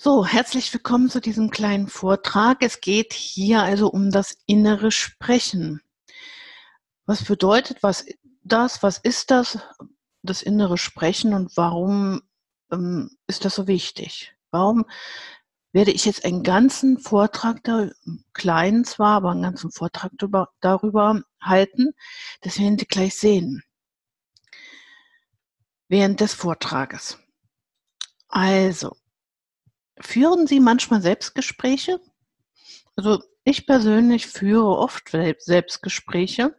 So, herzlich willkommen zu diesem kleinen Vortrag. Es geht hier also um das innere Sprechen. Was bedeutet was das? Was ist das? Das innere Sprechen und warum ähm, ist das so wichtig? Warum werde ich jetzt einen ganzen Vortrag, da, kleinen zwar, aber einen ganzen Vortrag darüber, darüber halten? Das werden Sie gleich sehen. Während des Vortrages. Also, Führen Sie manchmal Selbstgespräche? Also ich persönlich führe oft Selbstgespräche.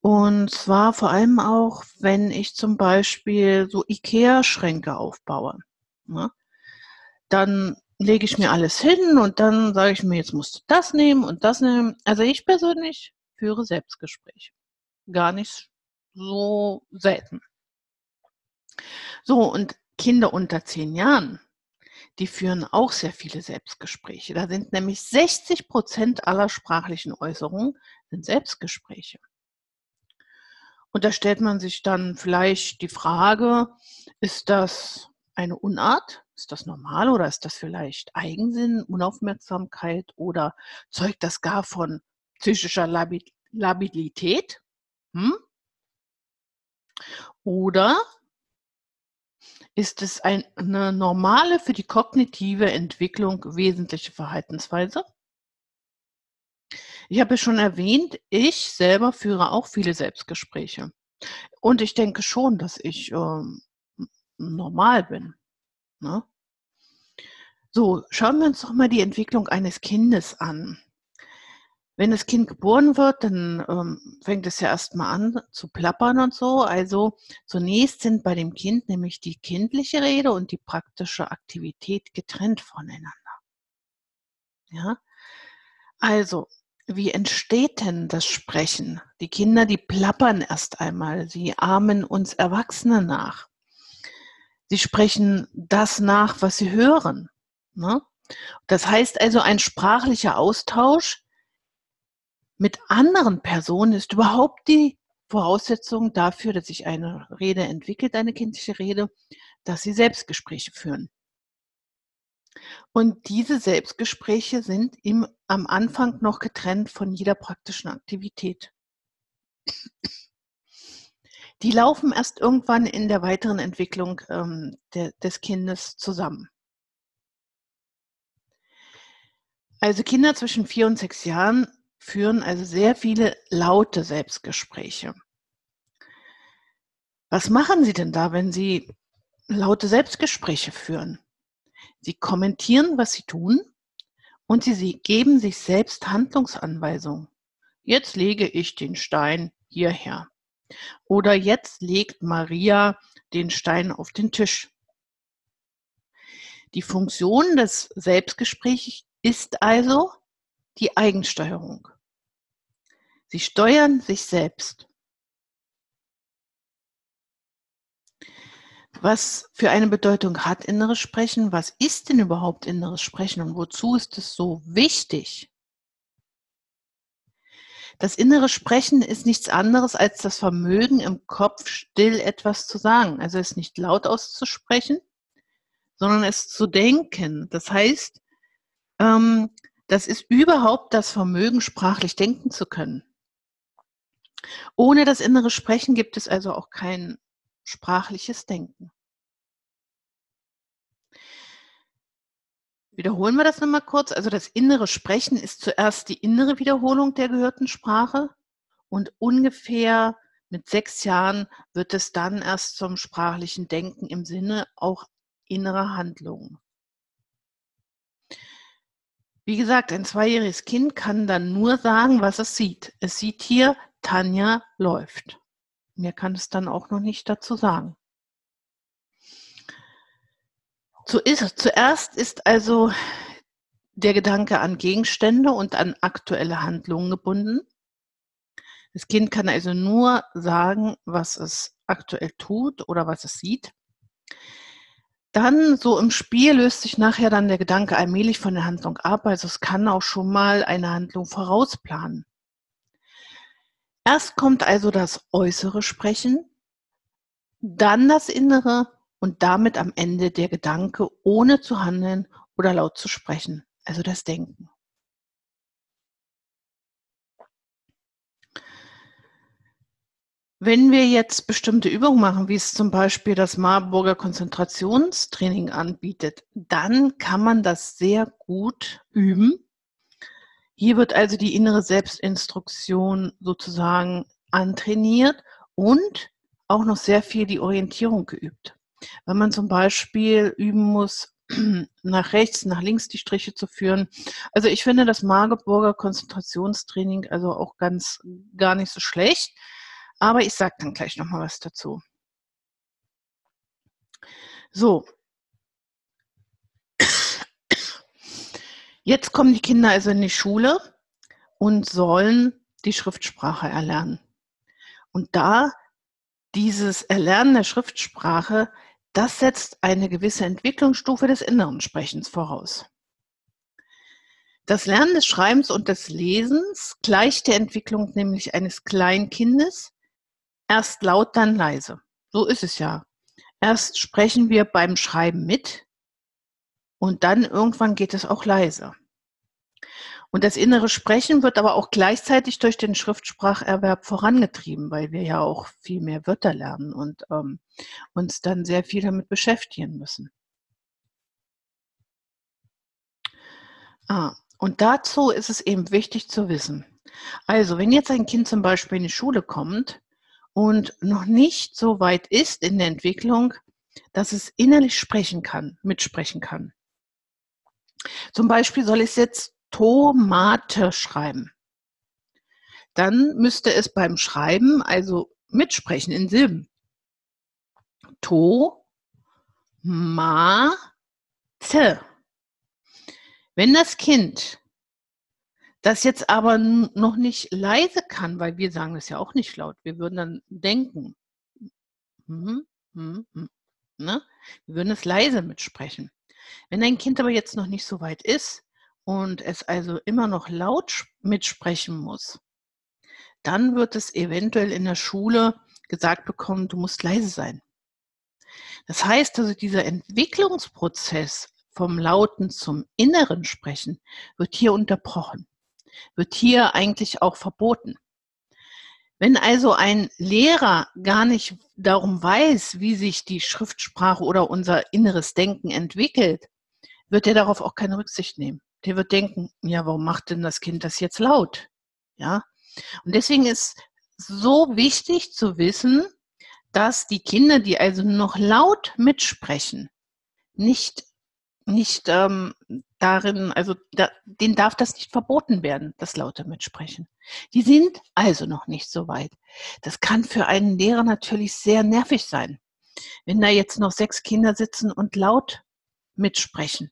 Und zwar vor allem auch, wenn ich zum Beispiel so IKEA-Schränke aufbaue. Ne? Dann lege ich mir alles hin und dann sage ich mir, jetzt musst du das nehmen und das nehmen. Also ich persönlich führe Selbstgespräche. Gar nicht so selten. So, und Kinder unter zehn Jahren, die führen auch sehr viele Selbstgespräche. Da sind nämlich 60 Prozent aller sprachlichen Äußerungen sind Selbstgespräche. Und da stellt man sich dann vielleicht die Frage, ist das eine Unart? Ist das normal oder ist das vielleicht Eigensinn, Unaufmerksamkeit oder zeugt das gar von psychischer Labilität? Hm? Oder ist es ein, eine normale für die kognitive Entwicklung wesentliche Verhaltensweise? Ich habe schon erwähnt, ich selber führe auch viele Selbstgespräche. Und ich denke schon, dass ich ähm, normal bin. Ne? So, schauen wir uns doch mal die Entwicklung eines Kindes an. Wenn das Kind geboren wird, dann ähm, fängt es ja erstmal an zu plappern und so. Also zunächst sind bei dem Kind nämlich die kindliche Rede und die praktische Aktivität getrennt voneinander. Ja? Also, wie entsteht denn das Sprechen? Die Kinder, die plappern erst einmal, sie ahmen uns Erwachsene nach. Sie sprechen das nach, was sie hören. Ne? Das heißt also, ein sprachlicher Austausch mit anderen Personen ist überhaupt die Voraussetzung dafür, dass sich eine Rede entwickelt, eine kindliche Rede, dass sie Selbstgespräche führen. Und diese Selbstgespräche sind im, am Anfang noch getrennt von jeder praktischen Aktivität. Die laufen erst irgendwann in der weiteren Entwicklung ähm, de, des Kindes zusammen. Also Kinder zwischen vier und sechs Jahren führen also sehr viele laute Selbstgespräche. Was machen Sie denn da, wenn Sie laute Selbstgespräche führen? Sie kommentieren, was Sie tun und Sie, geben sich selbst Handlungsanweisungen. Jetzt lege ich den Stein hierher. Oder jetzt legt Maria den Stein auf den Tisch. Die Funktion des Selbstgesprächs ist also die Eigensteuerung. Sie steuern sich selbst. Was für eine Bedeutung hat inneres Sprechen? Was ist denn überhaupt inneres Sprechen und wozu ist es so wichtig? Das innere Sprechen ist nichts anderes als das Vermögen im Kopf still etwas zu sagen. Also es nicht laut auszusprechen, sondern es zu denken. Das heißt, ähm, das ist überhaupt das Vermögen, sprachlich denken zu können. Ohne das innere Sprechen gibt es also auch kein sprachliches Denken. Wiederholen wir das nochmal kurz. Also das innere Sprechen ist zuerst die innere Wiederholung der gehörten Sprache und ungefähr mit sechs Jahren wird es dann erst zum sprachlichen Denken im Sinne auch innerer Handlungen. Wie gesagt, ein zweijähriges Kind kann dann nur sagen, was es sieht. Es sieht hier Tanja läuft. Mir kann es dann auch noch nicht dazu sagen. Zuerst ist also der Gedanke an Gegenstände und an aktuelle Handlungen gebunden. Das Kind kann also nur sagen, was es aktuell tut oder was es sieht. Dann so im Spiel löst sich nachher dann der Gedanke allmählich von der Handlung ab. Also es kann auch schon mal eine Handlung vorausplanen. Erst kommt also das äußere Sprechen, dann das innere und damit am Ende der Gedanke, ohne zu handeln oder laut zu sprechen, also das Denken. Wenn wir jetzt bestimmte Übungen machen, wie es zum Beispiel das Marburger Konzentrationstraining anbietet, dann kann man das sehr gut üben. Hier wird also die innere Selbstinstruktion sozusagen antrainiert und auch noch sehr viel die Orientierung geübt. Wenn man zum Beispiel üben muss, nach rechts, nach links die Striche zu führen. Also ich finde das Marburger Konzentrationstraining also auch ganz gar nicht so schlecht. Aber ich sage dann gleich nochmal was dazu. So. Jetzt kommen die Kinder also in die Schule und sollen die Schriftsprache erlernen. Und da dieses Erlernen der Schriftsprache, das setzt eine gewisse Entwicklungsstufe des inneren Sprechens voraus. Das Lernen des Schreibens und des Lesens gleicht der Entwicklung nämlich eines Kleinkindes, Erst laut, dann leise. So ist es ja. Erst sprechen wir beim Schreiben mit und dann irgendwann geht es auch leise. Und das innere Sprechen wird aber auch gleichzeitig durch den Schriftspracherwerb vorangetrieben, weil wir ja auch viel mehr Wörter lernen und ähm, uns dann sehr viel damit beschäftigen müssen. Ah, und dazu ist es eben wichtig zu wissen. Also, wenn jetzt ein Kind zum Beispiel in die Schule kommt und noch nicht so weit ist in der Entwicklung, dass es innerlich sprechen kann, mitsprechen kann. Zum Beispiel soll es jetzt Tomate schreiben. Dann müsste es beim Schreiben also mitsprechen in Silben. To, ma, te. Wenn das Kind das jetzt aber noch nicht leise kann, weil wir sagen das ja auch nicht laut. Wir würden dann denken. Hm, hm, hm, ne? Wir würden es leise mitsprechen. Wenn ein Kind aber jetzt noch nicht so weit ist und es also immer noch laut mitsprechen muss, dann wird es eventuell in der Schule gesagt bekommen, du musst leise sein. Das heißt also, dieser Entwicklungsprozess vom Lauten zum inneren Sprechen wird hier unterbrochen wird hier eigentlich auch verboten. Wenn also ein Lehrer gar nicht darum weiß, wie sich die Schriftsprache oder unser inneres Denken entwickelt, wird er darauf auch keine Rücksicht nehmen. Der wird denken, ja, warum macht denn das Kind das jetzt laut? Ja. Und deswegen ist so wichtig zu wissen, dass die Kinder, die also noch laut mitsprechen, nicht nicht ähm, darin, also da, denen darf das nicht verboten werden, das laute Mitsprechen. Die sind also noch nicht so weit. Das kann für einen Lehrer natürlich sehr nervig sein, wenn da jetzt noch sechs Kinder sitzen und laut mitsprechen.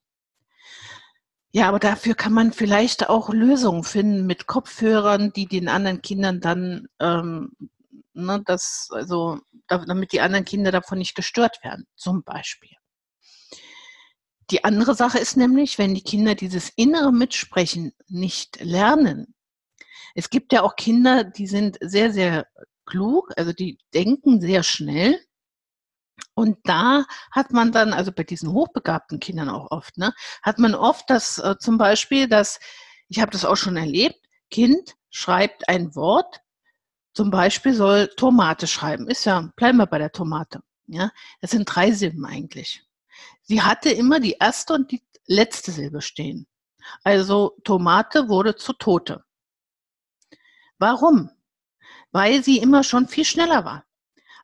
Ja, aber dafür kann man vielleicht auch Lösungen finden mit Kopfhörern, die den anderen Kindern dann, ähm, ne, das, also, damit die anderen Kinder davon nicht gestört werden, zum Beispiel. Die andere Sache ist nämlich, wenn die Kinder dieses innere Mitsprechen nicht lernen. Es gibt ja auch Kinder, die sind sehr, sehr klug, also die denken sehr schnell. Und da hat man dann, also bei diesen hochbegabten Kindern auch oft, ne, hat man oft das äh, zum Beispiel, dass, ich habe das auch schon erlebt, Kind schreibt ein Wort, zum Beispiel soll Tomate schreiben. Ist ja, bleiben wir bei der Tomate. Ja, das sind drei Silben eigentlich. Sie hatte immer die erste und die letzte Silbe stehen. Also Tomate wurde zu Tote. Warum? Weil sie immer schon viel schneller war.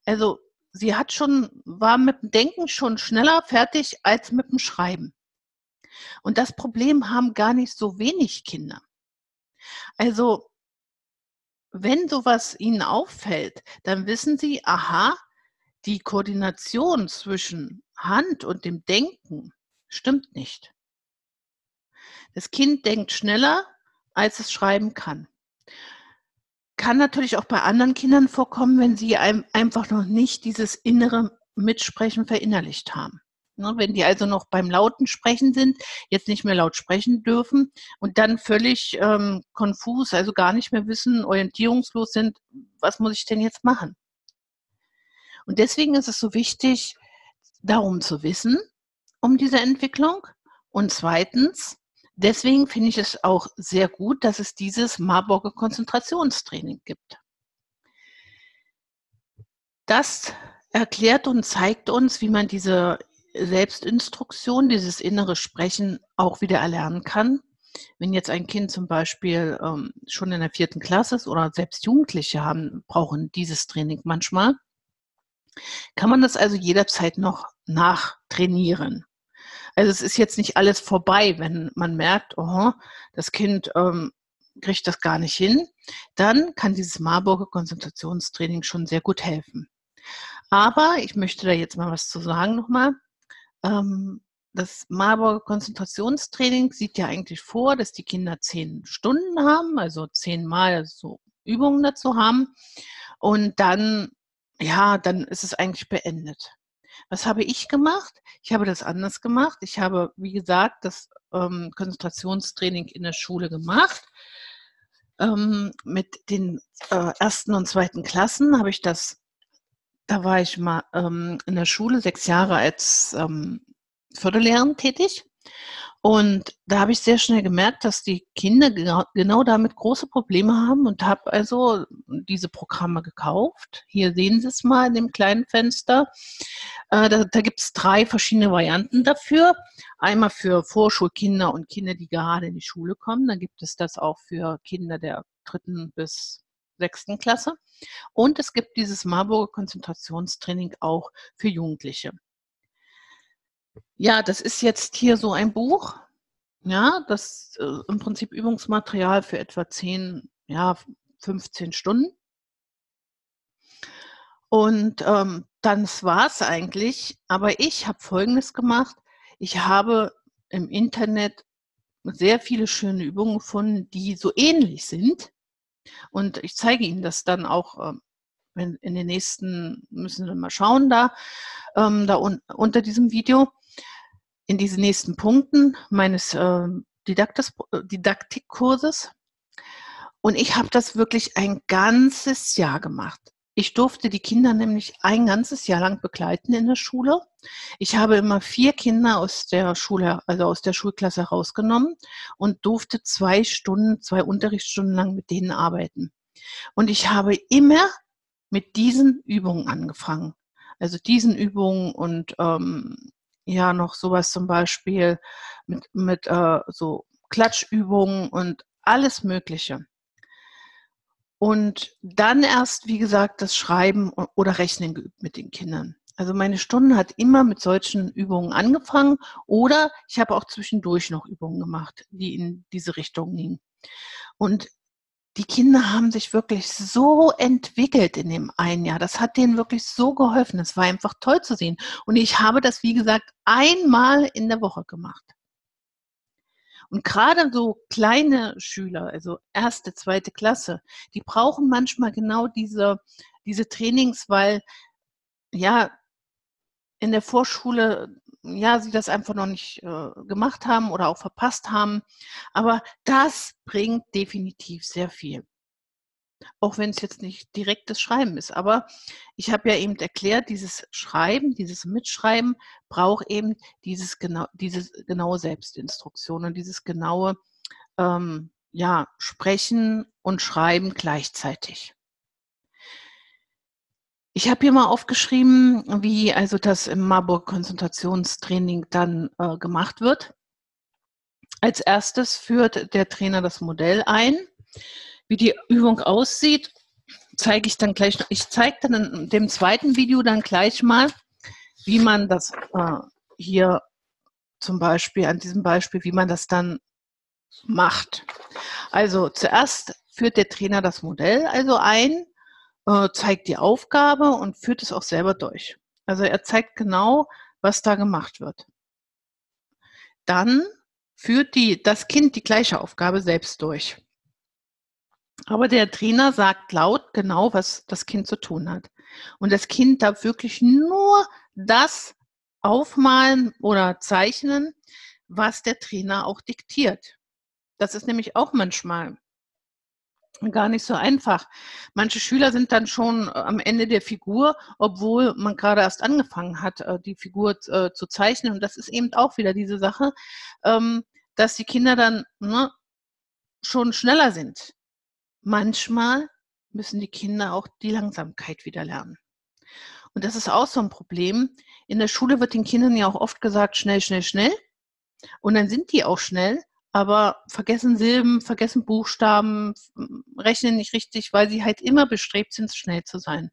Also sie hat schon, war mit dem Denken schon schneller fertig als mit dem Schreiben. Und das Problem haben gar nicht so wenig Kinder. Also, wenn sowas ihnen auffällt, dann wissen sie, aha, die Koordination zwischen Hand und dem Denken stimmt nicht. Das Kind denkt schneller, als es schreiben kann. Kann natürlich auch bei anderen Kindern vorkommen, wenn sie einfach noch nicht dieses innere Mitsprechen verinnerlicht haben. Ne, wenn die also noch beim lauten Sprechen sind, jetzt nicht mehr laut sprechen dürfen und dann völlig ähm, konfus, also gar nicht mehr wissen, orientierungslos sind, was muss ich denn jetzt machen? Und deswegen ist es so wichtig, darum zu wissen, um diese Entwicklung. Und zweitens, deswegen finde ich es auch sehr gut, dass es dieses Marburger Konzentrationstraining gibt. Das erklärt und zeigt uns, wie man diese Selbstinstruktion, dieses innere Sprechen auch wieder erlernen kann. Wenn jetzt ein Kind zum Beispiel ähm, schon in der vierten Klasse ist oder selbst Jugendliche haben, brauchen dieses Training manchmal, kann man das also jederzeit noch nachtrainieren. Also es ist jetzt nicht alles vorbei, wenn man merkt, oh, das Kind ähm, kriegt das gar nicht hin, dann kann dieses Marburger Konzentrationstraining schon sehr gut helfen. Aber ich möchte da jetzt mal was zu sagen nochmal. Ähm, das Marburger Konzentrationstraining sieht ja eigentlich vor, dass die Kinder zehn Stunden haben, also zehnmal so Übungen dazu haben. Und dann, ja, dann ist es eigentlich beendet. Was habe ich gemacht? Ich habe das anders gemacht. Ich habe, wie gesagt, das ähm, Konzentrationstraining in der Schule gemacht. Ähm, mit den äh, ersten und zweiten Klassen habe ich das da war ich mal ähm, in der Schule sechs Jahre als ähm, Förderlehrerin tätig. Und da habe ich sehr schnell gemerkt, dass die Kinder genau, damit große Probleme haben und habe also diese Programme gekauft. Hier sehen Sie es mal in dem kleinen Fenster. Äh, da da gibt es drei verschiedene Varianten dafür. Einmal für Vorschulkinder und Kinder, die gerade in die Schule kommen. Dann gibt es das auch für Kinder der dritten bis sechsten Klasse. Und es gibt dieses Marburger Konzentrationstraining auch für Jugendliche. Ja, das ist jetzt hier so ein Buch. Ja, das äh, im Prinzip Übungsmaterial für etwa 10, ja, 15 Stunden. Und ähm, dann war es eigentlich. Aber ich habe Folgendes gemacht. Ich habe im Internet sehr viele schöne Übungen gefunden, die so ähnlich sind. Und ich zeige Ihnen das dann auch ähm, in den nächsten, müssen wir mal schauen da, ähm, da un unter diesem Video, in diesen nächsten Punkten meines äh, Didaktikkurses. Und ich habe das wirklich ein ganzes Jahr gemacht. Ich durfte die Kinder nämlich ein ganzes Jahr lang begleiten in der Schule. Ich habe immer vier Kinder aus der Schule, also aus der Schulklasse rausgenommen und durfte zwei Stunden, zwei Unterrichtsstunden lang mit denen arbeiten. Und ich habe immer mit diesen Übungen angefangen. Also diesen Übungen und ähm, ja noch sowas zum Beispiel mit, mit äh, so Klatschübungen und alles Mögliche. Und dann erst, wie gesagt, das Schreiben oder Rechnen geübt mit den Kindern. Also meine Stunde hat immer mit solchen Übungen angefangen oder ich habe auch zwischendurch noch Übungen gemacht, die in diese Richtung gingen. Und die Kinder haben sich wirklich so entwickelt in dem einen Jahr. Das hat denen wirklich so geholfen. Es war einfach toll zu sehen. Und ich habe das, wie gesagt, einmal in der Woche gemacht. Und gerade so kleine Schüler, also erste, zweite Klasse, die brauchen manchmal genau diese, diese Trainings, weil ja in der Vorschule ja sie das einfach noch nicht äh, gemacht haben oder auch verpasst haben. Aber das bringt definitiv sehr viel. Auch wenn es jetzt nicht direktes Schreiben ist. Aber ich habe ja eben erklärt, dieses Schreiben, dieses Mitschreiben braucht eben dieses genau, diese genaue Selbstinstruktion und dieses genaue ähm, ja, Sprechen und Schreiben gleichzeitig. Ich habe hier mal aufgeschrieben, wie also das im Marburg Konzentrationstraining dann äh, gemacht wird. Als erstes führt der Trainer das Modell ein. Wie die Übung aussieht, zeige ich dann gleich. Ich zeige dann in dem zweiten Video dann gleich mal, wie man das äh, hier zum Beispiel, an diesem Beispiel, wie man das dann macht. Also zuerst führt der Trainer das Modell also ein, äh, zeigt die Aufgabe und führt es auch selber durch. Also er zeigt genau, was da gemacht wird. Dann führt die, das Kind die gleiche Aufgabe selbst durch. Aber der Trainer sagt laut genau, was das Kind zu tun hat. Und das Kind darf wirklich nur das aufmalen oder zeichnen, was der Trainer auch diktiert. Das ist nämlich auch manchmal Gar nicht so einfach. Manche Schüler sind dann schon, äh, am Ende der Figur, obwohl man grade erst angefangen hat, äh, die Figur äh, zu zeichnen. Und das ist eben auch wieder diese Sache, ähm, dass die Kinder dann, ne, schon schneller sind. Manchmal müssen die Kinder auch die Langsamkeit wieder lernen. Und das ist auch so 'n Problem. In der Schule wird den Kindern ja auch oft gesagt: „Schnell, schnell, schnell.“ Und dann sind die auch schnell, aber vergessen Silben, vergessen Buchstaben, rechnen nicht richtig, weil sie halt immer bestrebt sind, schnell zu sein.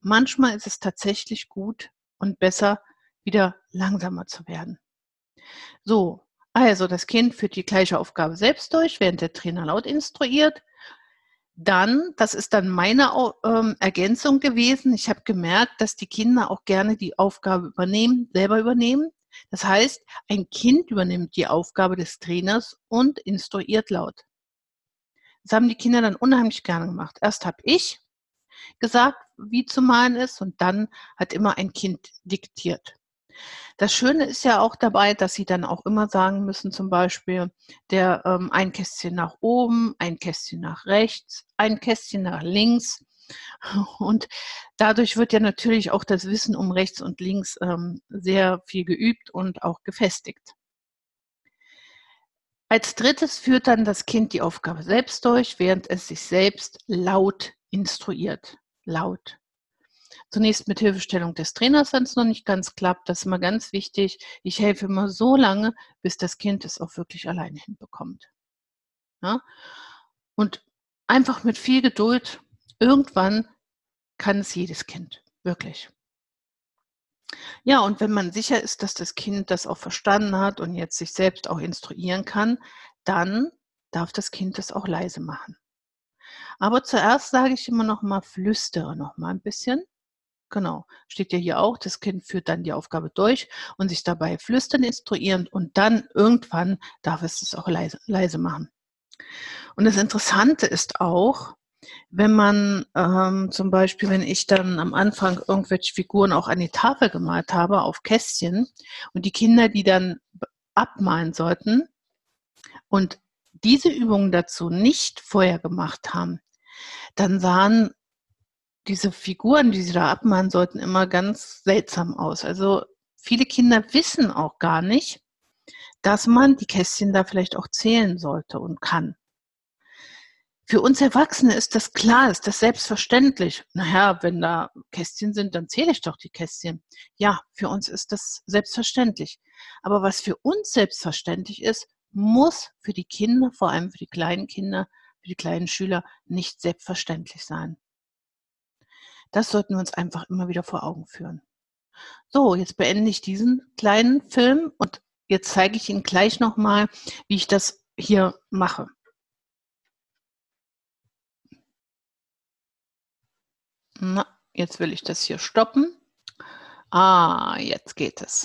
Manchmal ist es tatsächlich gut und besser, wieder langsamer zu werden. So, also das Kind führt die gleiche Aufgabe selbst durch, während der Trainer laut instruiert. Dann das ist dann meine ähm, Ergänzung gewesen, ich habe gemerkt, dass die Kinder auch gerne die Aufgabe übernehmen selber übernehmen. Das heißt, ein Kind übernimmt die Aufgabe des Trainers und instruiert laut. Das haben die Kinder dann unheimlich gerne gemacht. Erst habe ich gesagt, wie zu malen ist und dann hat immer ein Kind diktiert. Das Schöne ist ja auch dabei, dass sie dann auch immer sagen müssen, zum Beispiel, der ähm, ein Kästchen nach oben, ein Kästchen nach rechts, ein Kästchen nach links. Und dadurch wird ja natürlich auch das Wissen um rechts und links, ähm, sehr viel geübt und auch gefestigt. Als 3. führt dann das Kind die Aufgabe selbst durch, während es sich selbst laut instruiert, laut. Zunächst mit Hilfestellung des Trainers, wenn's noch nicht ganz klappt. Das ist immer ganz wichtig. Ich helfe immer so lange, bis das Kind es auch wirklich alleine hinbekommt. Ja? Und einfach mit viel Geduld, irgendwann kann es jedes Kind, wirklich. Ja, und wenn man sicher ist, dass das Kind das auch verstanden hat und jetzt sich selbst auch instruieren kann, dann darf das Kind das auch leise machen. Aber zuerst sage ich immer noch mal: „Flüstere noch mal 'n bisschen.“ Genau, steht ja hier auch, das Kind führt dann die Aufgabe durch und sich dabei flüstern instruieren und dann irgendwann darf es es auch leise leise machen. Und das Interessante ist auch, wenn man, ähm, zum Beispiel wenn ich dann am Anfang irgendwelche Figuren auch an die Tafel gemalt habe auf Kästchen und die Kinder die dann abmalen sollten und diese Übungen dazu nicht vorher gemacht haben, dann sahen diese Figuren, die sie da abmalen sollten, immer ganz seltsam aus. Also, viele Kinder wissen auch gar nicht, dass man die Kästchen da vielleicht auch zählen sollte und kann. Für uns Erwachsene ist das klar, ist das selbstverständlich. „Na ja, wenn da Kästchen sind, dann zähle ich doch die Kästchen.“ Ja, für uns ist das selbstverständlich. Aber was für uns selbstverständlich ist, muss für die Kinder, vor allem für die kleinen Kinder, für die kleinen Schüler nicht selbstverständlich sein. Das sollten wir uns einfach immer wieder vor Augen führen. So, jetzt beende ich diesen kleinen Film und jetzt zeige ich Ihnen gleich noch mal, wie ich das hier mache. Na, jetzt will ich das hier stoppen. Ah, jetzt geht es.